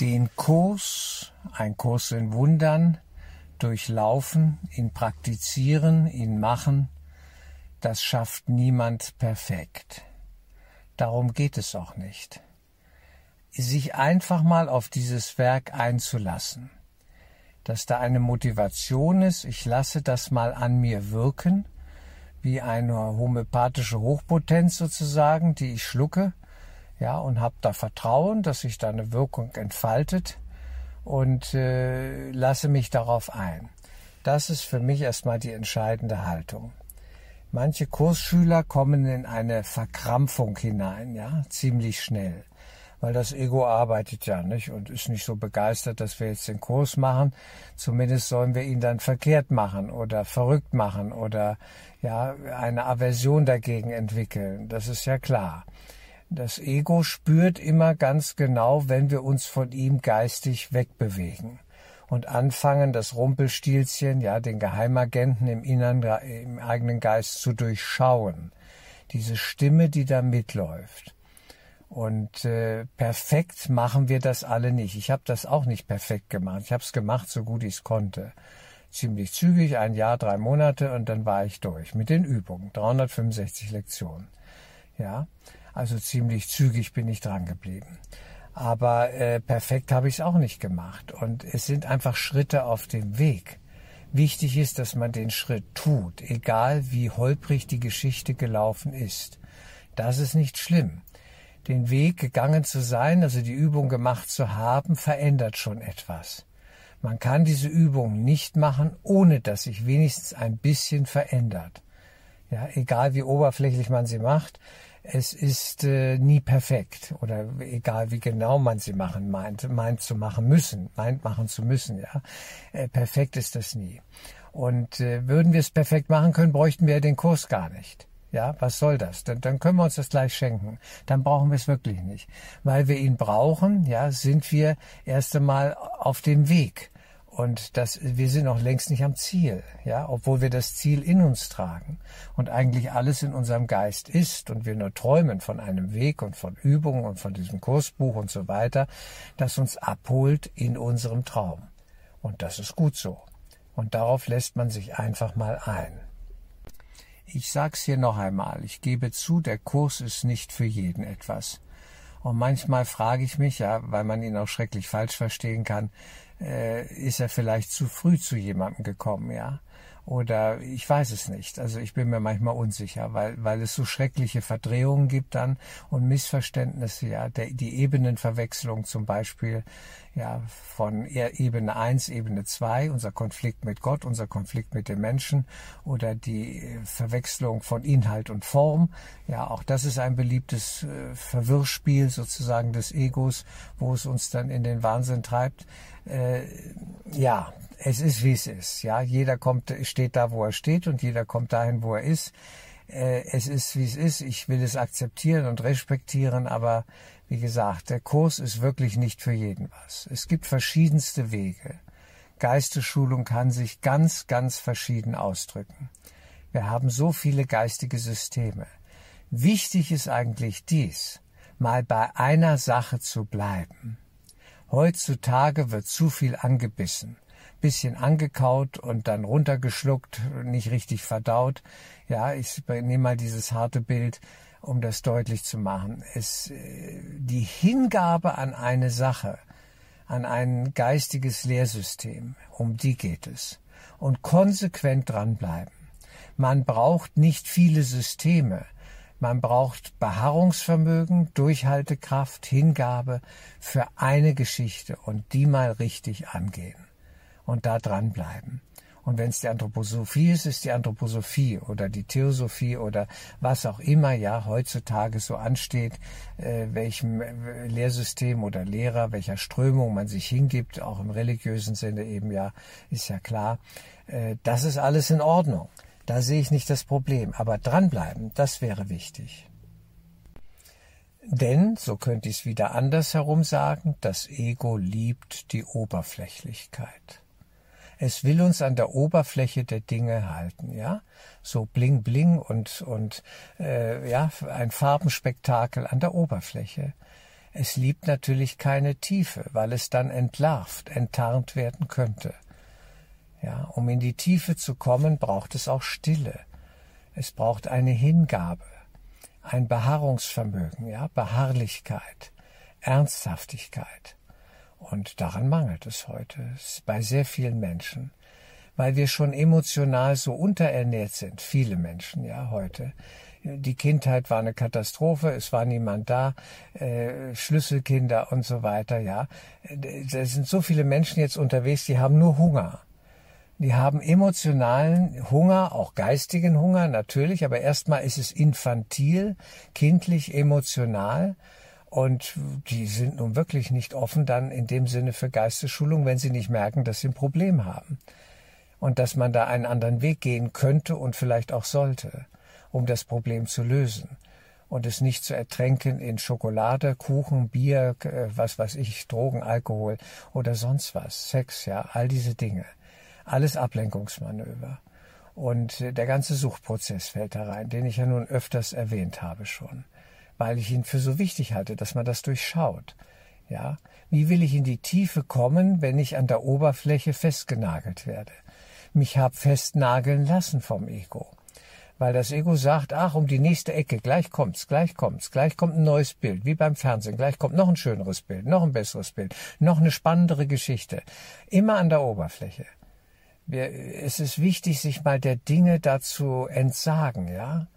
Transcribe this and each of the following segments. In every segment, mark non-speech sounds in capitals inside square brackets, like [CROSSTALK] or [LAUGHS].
Den Kurs, ein Kurs in Wundern, durchlaufen, ihn praktizieren, ihn machen, das schafft niemand perfekt. Darum geht es auch nicht. Sich einfach mal auf dieses Werk einzulassen, dass da eine Motivation ist, ich lasse das mal an mir wirken, wie eine homöopathische Hochpotenz sozusagen, die ich schlucke, ja, und habe da Vertrauen, dass sich da eine Wirkung entfaltet und äh, lasse mich darauf ein. Das ist für mich erstmal die entscheidende Haltung. Manche Kursschüler kommen in eine Verkrampfung hinein, ja, ziemlich schnell. Weil das Ego arbeitet ja nicht und ist nicht so begeistert, dass wir jetzt den Kurs machen. Zumindest sollen wir ihn dann verkehrt machen oder verrückt machen oder ja, eine Aversion dagegen entwickeln. Das ist ja klar. Das Ego spürt immer ganz genau, wenn wir uns von ihm geistig wegbewegen und anfangen, das Rumpelstilzchen, ja, den Geheimagenten im Innern, im eigenen Geist zu durchschauen. Diese Stimme, die da mitläuft. Und äh, perfekt machen wir das alle nicht. Ich habe das auch nicht perfekt gemacht. Ich habe es gemacht, so gut ich es konnte. Ziemlich zügig, ein Jahr, drei Monate und dann war ich durch mit den Übungen. 365 Lektionen. Ja, also ziemlich zügig bin ich dran geblieben. Aber äh, perfekt habe ich es auch nicht gemacht. Und es sind einfach Schritte auf dem Weg. Wichtig ist, dass man den Schritt tut, egal wie holprig die Geschichte gelaufen ist. Das ist nicht schlimm. Den Weg gegangen zu sein, also die Übung gemacht zu haben, verändert schon etwas. Man kann diese Übung nicht machen, ohne dass sich wenigstens ein bisschen verändert. Ja, egal wie oberflächlich man sie macht, es ist äh, nie perfekt oder egal wie genau man sie machen meint, meint zu machen müssen, meint machen zu müssen, ja. Äh, perfekt ist das nie. Und äh, würden wir es perfekt machen können, bräuchten wir den Kurs gar nicht. Ja, was soll das? Dann, dann können wir uns das gleich schenken. Dann brauchen wir es wirklich nicht. Weil wir ihn brauchen, ja, sind wir erst einmal auf dem Weg. Und das, wir sind noch längst nicht am Ziel, ja, obwohl wir das Ziel in uns tragen und eigentlich alles in unserem Geist ist und wir nur träumen von einem Weg und von Übungen und von diesem Kursbuch und so weiter, das uns abholt in unserem Traum. Und das ist gut so. Und darauf lässt man sich einfach mal ein. Ich sag's hier noch einmal. Ich gebe zu, der Kurs ist nicht für jeden etwas. Und manchmal frage ich mich, ja, weil man ihn auch schrecklich falsch verstehen kann, äh, ist er vielleicht zu früh zu jemandem gekommen, ja? Oder ich weiß es nicht. Also ich bin mir manchmal unsicher, weil, weil es so schreckliche Verdrehungen gibt dann und Missverständnisse, ja, der, die Ebenenverwechslung zum Beispiel, ja, von Ebene 1, Ebene 2, unser Konflikt mit Gott, unser Konflikt mit den Menschen oder die Verwechslung von Inhalt und Form. Ja, auch das ist ein beliebtes äh, Verwirrspiel sozusagen des Egos, wo es uns dann in den Wahnsinn treibt äh, ja, es ist wie es ist. Ja, jeder kommt, steht da, wo er steht und jeder kommt dahin, wo er ist. Äh, es ist wie es ist. Ich will es akzeptieren und respektieren, aber wie gesagt, der Kurs ist wirklich nicht für jeden was. Es gibt verschiedenste Wege. Geistesschulung kann sich ganz, ganz verschieden ausdrücken. Wir haben so viele geistige Systeme. Wichtig ist eigentlich dies, mal bei einer Sache zu bleiben. Heutzutage wird zu viel angebissen, bisschen angekaut und dann runtergeschluckt, nicht richtig verdaut. Ja, ich nehme mal dieses harte Bild, um das deutlich zu machen. Es, äh, die Hingabe an eine Sache, an ein geistiges Lehrsystem, um die geht es. Und konsequent dranbleiben. Man braucht nicht viele Systeme. Man braucht Beharrungsvermögen, Durchhaltekraft, Hingabe für eine Geschichte und die mal richtig angehen und da dranbleiben. Und wenn es die Anthroposophie ist, ist die Anthroposophie oder die Theosophie oder was auch immer ja heutzutage so ansteht, äh, welchem äh, Lehrsystem oder Lehrer, welcher Strömung man sich hingibt, auch im religiösen Sinne eben ja, ist ja klar. Äh, das ist alles in Ordnung. Da sehe ich nicht das Problem. Aber dranbleiben, das wäre wichtig. Denn, so könnte ich es wieder andersherum sagen, das Ego liebt die Oberflächlichkeit. Es will uns an der Oberfläche der Dinge halten, ja, so bling bling und und äh, ja ein Farbenspektakel an der Oberfläche. Es liebt natürlich keine Tiefe, weil es dann entlarvt, enttarnt werden könnte. Ja, um in die Tiefe zu kommen, braucht es auch Stille. Es braucht eine Hingabe, ein Beharrungsvermögen, ja, Beharrlichkeit, Ernsthaftigkeit. Und daran mangelt es heute bei sehr vielen Menschen, weil wir schon emotional so unterernährt sind, viele Menschen, ja, heute. Die Kindheit war eine Katastrophe, es war niemand da, äh, Schlüsselkinder und so weiter, ja. Da sind so viele Menschen jetzt unterwegs, die haben nur Hunger. Die haben emotionalen Hunger, auch geistigen Hunger natürlich, aber erstmal ist es infantil, kindlich, emotional. Und die sind nun wirklich nicht offen dann in dem Sinne für Geistesschulung, wenn sie nicht merken, dass sie ein Problem haben. Und dass man da einen anderen Weg gehen könnte und vielleicht auch sollte, um das Problem zu lösen. Und es nicht zu ertränken in Schokolade, Kuchen, Bier, äh, was weiß ich, Drogen, Alkohol oder sonst was, Sex, ja, all diese Dinge. Alles Ablenkungsmanöver. Und der ganze Suchprozess fällt da rein, den ich ja nun öfters erwähnt habe schon, weil ich ihn für so wichtig halte, dass man das durchschaut. Ja, wie will ich in die Tiefe kommen, wenn ich an der Oberfläche festgenagelt werde? Mich hab festnageln lassen vom Ego. Weil das Ego sagt, ach, um die nächste Ecke, gleich kommt's, gleich kommt's, gleich kommt ein neues Bild, wie beim Fernsehen, gleich kommt noch ein schöneres Bild, noch ein besseres Bild, noch eine spannendere Geschichte. Immer an der Oberfläche es ist wichtig, sich mal der Dinge dazu entsagen, ja,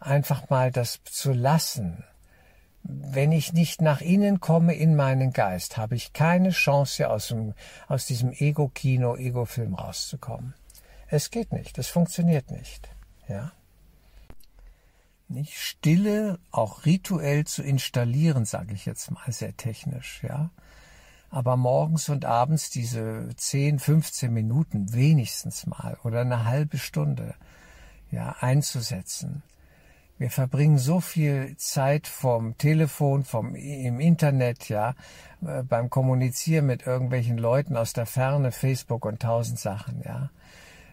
einfach mal das zu lassen. Wenn ich nicht nach innen komme in meinen Geist, habe ich keine Chance, aus, dem, aus diesem Ego-Kino, Ego-Film rauszukommen. Es geht nicht, es funktioniert nicht, ja. Nicht Stille auch rituell zu installieren, sage ich jetzt mal sehr technisch, ja aber morgens und abends diese 10, 15 Minuten wenigstens mal oder eine halbe Stunde ja einzusetzen. Wir verbringen so viel Zeit vom Telefon, vom im Internet, ja, äh, beim Kommunizieren mit irgendwelchen Leuten aus der Ferne, Facebook und tausend Sachen, ja.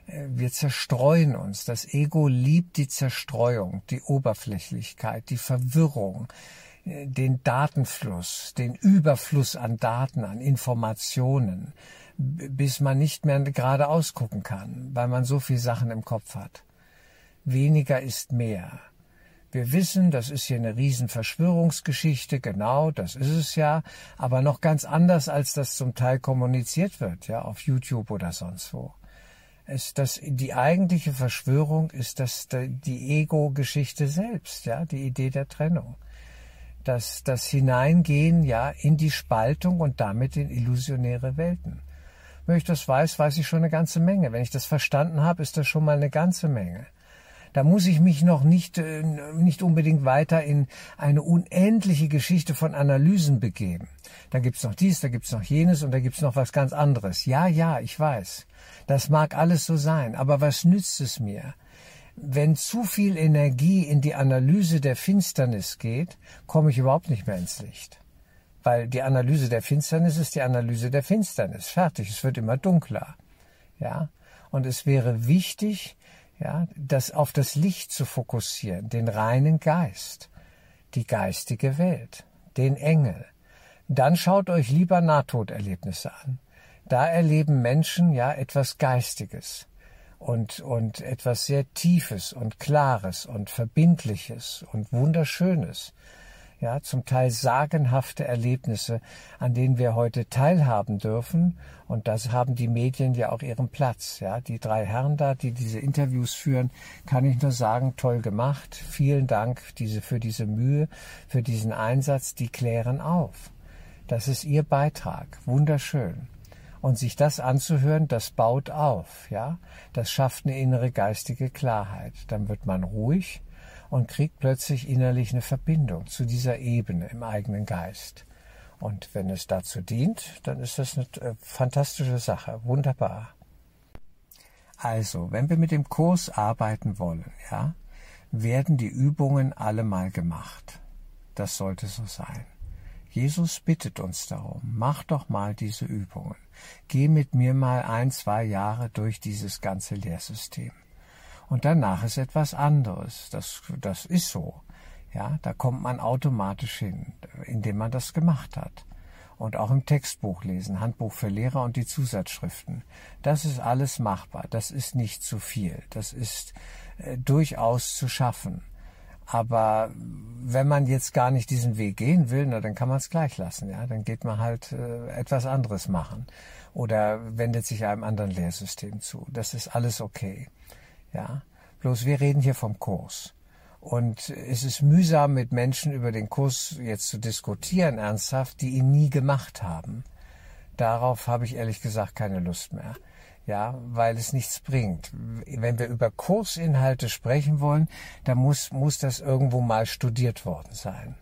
Äh, wir zerstreuen uns. Das Ego liebt die Zerstreuung, die Oberflächlichkeit, die Verwirrung, den Datenfluss, den Überfluss an Daten, an Informationen, bis man nicht mehr geradeaus gucken kann, weil man so viel Sachen im Kopf hat. Weniger ist mehr. Wir wissen, das ist hier eine Riesenverschwörungsgeschichte, genau, das ist es ja, aber noch ganz anders, als das zum Teil kommuniziert wird, ja, auf YouTube oder sonst wo. Es, das, die eigentliche Verschwörung ist das, die Ego-Geschichte selbst, ja, die Idee der Trennung das, das Hineingehen ja in die Spaltung und damit in illusionäre Welten. Wenn ich das weiß, weiß ich schon eine ganze Menge. Wenn ich das verstanden habe, ist das schon mal eine ganze Menge. Da muss ich mich noch nicht, äh, nicht unbedingt weiter in eine unendliche Geschichte von Analysen begeben. Da gibt's noch dies, da gibt's noch jenes und da gibt's noch was ganz anderes. Ja, ja, ich weiß. Das mag alles so sein, aber was nützt es mir? wenn zu viel Energie in die Analyse der Finsternis geht, komme ich überhaupt nicht mehr ins Licht. Weil die Analyse der Finsternis ist die Analyse der Finsternis. Fertig. Es wird immer dunkler. Ja. Und es wäre wichtig, ja, das auf das Licht zu fokussieren, den reinen Geist, die geistige Welt, den Engel. Dann schaut euch lieber Nahtoderlebnisse an. Da erleben Menschen ja etwas Geistiges und, und etwas sehr Tiefes und Klares und Verbindliches und Wunderschönes. Ja, zum Teil sagenhafte Erlebnisse, an denen wir heute teilhaben dürfen. Und das haben die Medien ja auch ihren Platz. Ja, die drei Herren da, die diese Interviews führen, kann ich nur sagen, toll gemacht. Vielen Dank diese, für diese Mühe, für diesen Einsatz. Die klären auf. Das ist ihr Beitrag. Wunderschön. Und sich das anzuhören, das baut auf, ja. Das schafft eine innere geistige Klarheit. Dann wird man ruhig und kriegt plötzlich innerlich eine Verbindung zu dieser Ebene im eigenen Geist. Und wenn es dazu dient, dann ist das eine äh, fantastische Sache. Wunderbar. Also, wenn wir mit dem Kurs arbeiten wollen, ja, werden die Übungen alle mal gemacht. Das sollte so sein. Jesus bittet uns darum, mach doch mal diese Übungen. Geh mit mir mal ein, zwei Jahre durch dieses ganze Lehrsystem. Und danach ist etwas anderes. Das, das ist so. Ja, da kommt man automatisch hin, indem man das gemacht hat. Und auch im Textbuch lesen, Handbuch für Lehrer und die Zusatzschriften. Das ist alles machbar. Das ist nicht zu viel. Das ist äh, durchaus zu schaffen. Aber wenn man jetzt gar nicht diesen Weg gehen will, na, dann kann man es gleich lassen. Ja, dann geht man halt äh, etwas anderes machen oder wendet sich einem anderen Lehrsystem zu. Das ist alles okay. Ja, bloß wir reden hier vom Kurs. Und es ist mühsam, mit Menschen über den Kurs jetzt zu diskutieren, ernsthaft, die ihn nie gemacht haben. Darauf habe ich ehrlich gesagt keine Lust mehr ja, weil es nichts bringt. Wenn wir über Kursinhalte sprechen wollen, dann muss, muss das irgendwo mal studiert worden sein.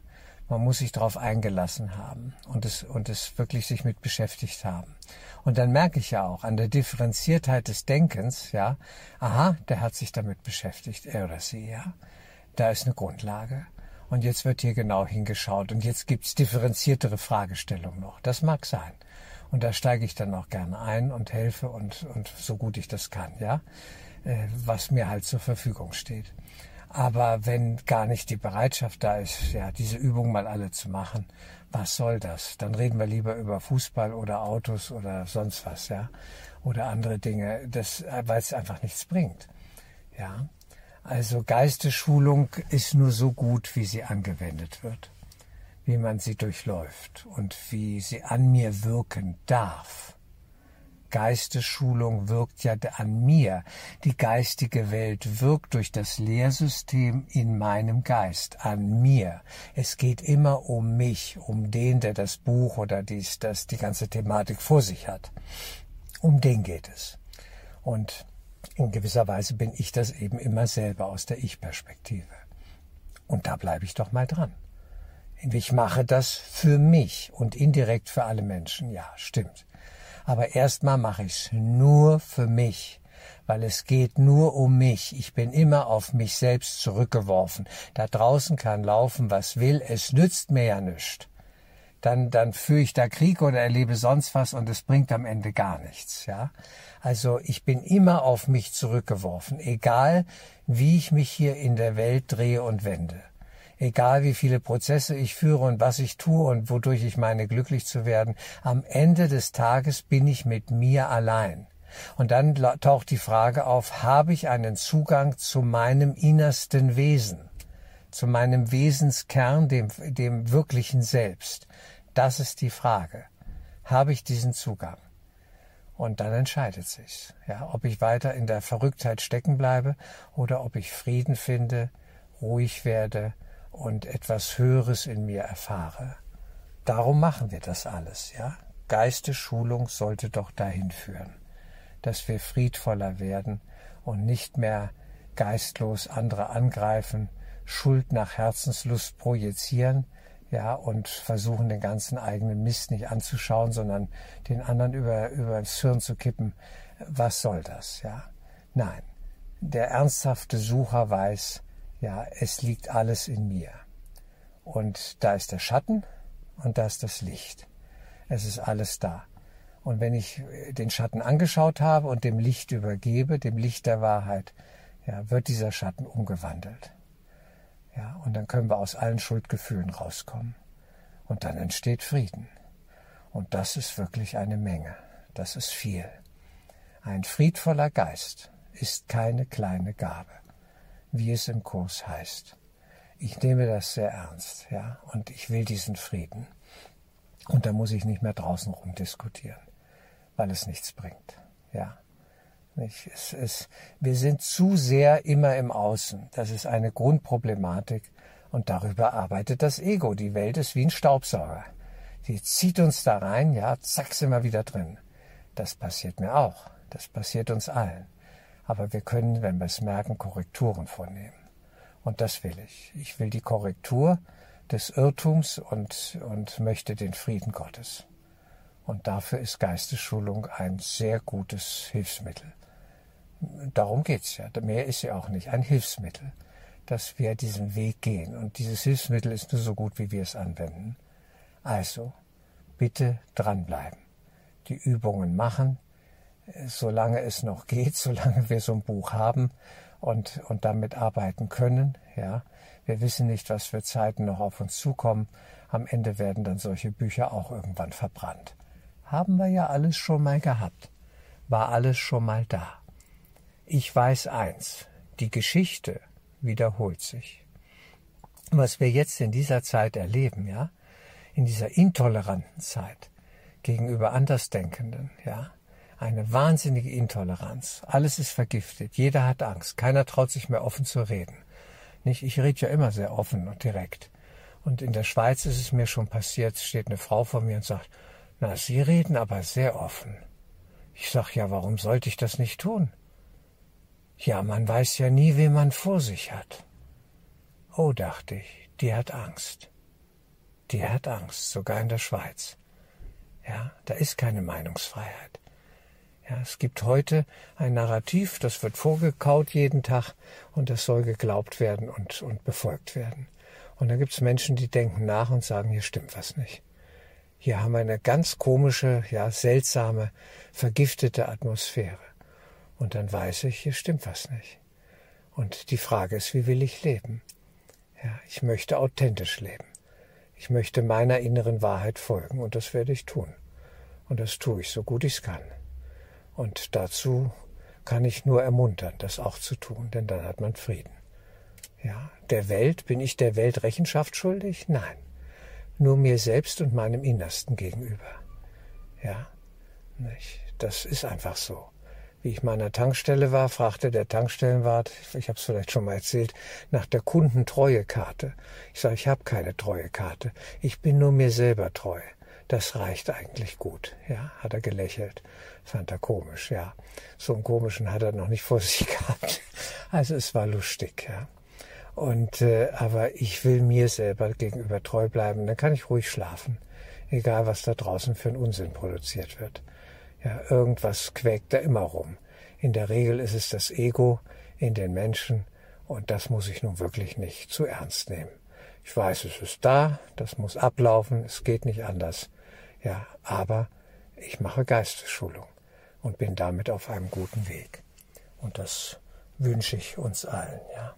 Man muss sich darauf eingelassen haben und es, und es wirklich sich mit beschäftigt haben. Und dann merke ich ja auch an der Differenziertheit des Denkens, ja, aha, der hat sich damit beschäftigt, er oder sie, ja. Da ist eine Grundlage. Und jetzt wird hier genau hingeschaut und jetzt gibt's differenziertere Fragestellungen noch. Das mag sein. Und da steige ich dann auch gerne ein und helfe und, und so gut ich das kann, ja, äh, was mir halt zur Verfügung steht. Aber wenn gar nicht die Bereitschaft da ist, ja, diese Übung mal alle zu machen, was soll das? Dann reden wir lieber über Fußball oder Autos oder sonst was, ja, oder andere Dinge, das, weil es einfach nichts bringt, ja. Also Geistesschulung ist nur so gut, wie sie angewendet wird wie man sie durchläuft und wie sie an mir wirken darf. Geistesschulung wirkt ja an mir. Die geistige Welt wirkt durch das Lehrsystem in meinem Geist, an mir. Es geht immer um mich, um den, der das Buch oder dies, das, die ganze Thematik vor sich hat. Um den geht es. Und in gewisser Weise bin ich das eben immer selber aus der Ich-Perspektive. Und da bleibe ich doch mal dran. Ich mache das für mich und indirekt für alle Menschen. Ja, stimmt. Aber erstmal mache ich es nur für mich, weil es geht nur um mich. Ich bin immer auf mich selbst zurückgeworfen. Da draußen kann laufen, was will. Es nützt mir ja nichts. Dann, dann führe ich da Krieg oder erlebe sonst was und es bringt am Ende gar nichts, ja. Also ich bin immer auf mich zurückgeworfen, egal wie ich mich hier in der Welt drehe und wende egal wie viele Prozesse ich führe und was ich tue und wodurch ich meine, glücklich zu werden, am Ende des Tages bin ich mit mir allein. Und dann taucht die Frage auf, habe ich einen Zugang zu meinem innersten Wesen, zu meinem Wesenskern, dem, dem wirklichen Selbst? Das ist die Frage. Habe ich diesen Zugang? Und dann entscheidet sich's, ja, ob ich weiter in der Verrücktheit stecken bleibe oder ob ich Frieden finde, ruhig werde und etwas Höheres in mir erfahre. Darum machen wir das alles, ja? Geistesschulung sollte doch dahin führen, dass wir friedvoller werden und nicht mehr geistlos andere angreifen, Schuld nach Herzenslust projizieren, ja, und versuchen den ganzen eigenen Mist nicht anzuschauen, sondern den anderen über, über das Hirn zu kippen. Was soll das, ja? Nein. Der ernsthafte Sucher weiß, ja, es liegt alles in mir. Und da ist der Schatten und da ist das Licht. Es ist alles da. Und wenn ich den Schatten angeschaut habe und dem Licht übergebe, dem Licht der Wahrheit, ja, wird dieser Schatten umgewandelt. Ja, und dann können wir aus allen Schuldgefühlen rauskommen. Und dann entsteht Frieden. Und das ist wirklich eine Menge. Das ist viel. Ein friedvoller Geist ist keine kleine Gabe wie es im Kurs heißt. Ich nehme das sehr ernst, ja, und ich will diesen Frieden. Und da muss ich nicht mehr draußen rumdiskutieren, weil es nichts bringt, ja. Nicht? Es, es, wir sind zu sehr immer im Außen. Das ist eine Grundproblematik. Und darüber arbeitet das Ego. Die Welt ist wie ein Staubsauger. Die zieht uns da rein, ja, zack, sind wir wieder drin. Das passiert mir auch. Das passiert uns allen. Aber wir können, wenn wir es merken, Korrekturen vornehmen. Und das will ich. Ich will die Korrektur des Irrtums und, und möchte den Frieden Gottes. Und dafür ist Geistesschulung ein sehr gutes Hilfsmittel. Darum geht's ja. Mehr ist ja auch nicht. Ein Hilfsmittel, dass wir diesen Weg gehen. Und dieses Hilfsmittel ist nur so gut, wie wir es anwenden. Also, bitte dranbleiben. Die Übungen machen, solange es noch geht, solange wir so ein Buch haben und, und damit arbeiten können. Ja, wir wissen nicht, was für Zeiten noch auf uns zukommen. Am Ende werden dann solche Bücher auch irgendwann verbrannt. Haben wir ja alles schon mal gehabt. War alles schon mal da. Ich weiß eins. Die Geschichte wiederholt sich. Was wir jetzt in dieser Zeit erleben, ja, in dieser intoleranten Zeit gegenüber Andersdenkenden, ja, eine wahnsinnige Intoleranz. Alles ist vergiftet. Jeder hat Angst. Keiner traut sich mehr offen zu reden. Nicht? Ich rede ja immer sehr offen und direkt. Und in der Schweiz ist es mir schon passiert, steht eine Frau vor mir und sagt, na, Sie reden aber sehr offen. Ich sag, ja, warum sollte ich das nicht tun? Ja, man weiß ja nie, wen man vor sich hat. Oh, dachte ich, die hat Angst. Die hat Angst, sogar in der Schweiz. Ja, da ist keine Meinungsfreiheit. Ja, es gibt heute ein Narrativ, das wird vorgekaut jeden Tag und das soll geglaubt werden und, und befolgt werden. Und da gibt es Menschen, die denken nach und sagen, hier stimmt was nicht. Hier haben wir eine ganz komische, ja, seltsame, vergiftete Atmosphäre. Und dann weiß ich, hier stimmt was nicht. Und die Frage ist, wie will ich leben? Ja, ich möchte authentisch leben. Ich möchte meiner inneren Wahrheit folgen und das werde ich tun. Und das tue ich so gut ich es kann. Und dazu kann ich nur ermuntern, das auch zu tun, denn dann hat man Frieden. Ja, der Welt, bin ich der Welt Rechenschaft schuldig? Nein. Nur mir selbst und meinem Innersten gegenüber. Ja, nicht? das ist einfach so. Wie ich der Tankstelle war, fragte der Tankstellenwart, ich habe es vielleicht schon mal erzählt, nach der Kundentreuekarte. Ich sage, ich habe keine Treuekarte. Ich bin nur mir selber treu das reicht eigentlich gut. Ja, hat er gelächelt. Fand er komisch, ja. So einen komischen hat er noch nicht vor [LAUGHS] sich gehabt. Also es war lustig, ja. Und äh, aber ich will mir selber gegenüber treu bleiben, dann kann ich ruhig schlafen. Egal was da draußen für ein Unsinn produziert wird. Ja, irgendwas quäkt da immer rum. In der Regel ist es das Ego in den Menschen und das muss ich nun wirklich nicht zu ernst nehmen. Ich weiß, es ist da, das muss ablaufen, es geht nicht anders. Ja, aber ich mache Geistesschulung und bin damit auf einem guten Weg. Und das wünsche ich uns allen, ja.